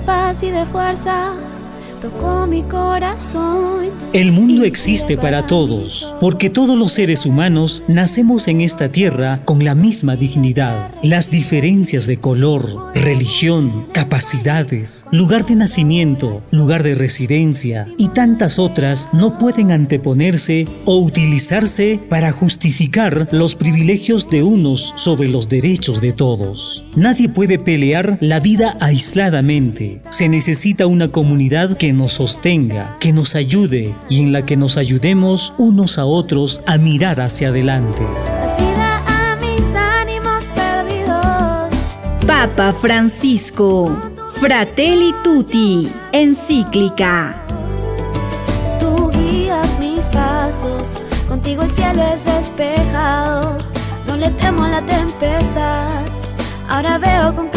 de paz y de fuerza tocó mi corazón. El mundo existe para todos, porque todos los seres humanos nacemos en esta tierra con la misma dignidad. Las diferencias de color, religión, capacidades, lugar de nacimiento, lugar de residencia y tantas otras no pueden anteponerse o utilizarse para justificar los privilegios de unos sobre los derechos de todos. Nadie puede pelear la vida aisladamente. Se necesita una comunidad que nos sostenga, que nos ayude y en la que nos ayudemos unos a otros a mirar hacia adelante. Papa Francisco, Fratelli Tutti, encíclica. Tú guías mis pasos, contigo el cielo es despejado. No le temo a la tempestad, ahora veo con